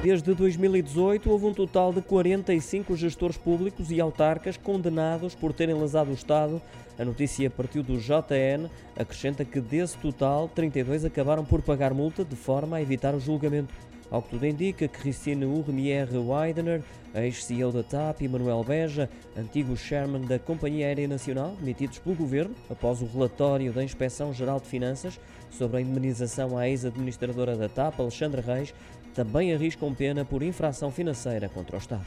Desde 2018, houve um total de 45 gestores públicos e autarcas condenados por terem lesado o Estado. A notícia partiu do JN, acrescenta que desse total, 32 acabaram por pagar multa de forma a evitar o julgamento. Ao que tudo indica, Christine Urmier Weidener, ex-CEO da TAP, e Manuel Beja, antigo chairman da Companhia Aérea Nacional, demitidos pelo Governo após o relatório da Inspeção-Geral de Finanças sobre a indemnização à ex-administradora da TAP, Alexandra Reis, também arriscam pena por infração financeira contra o Estado.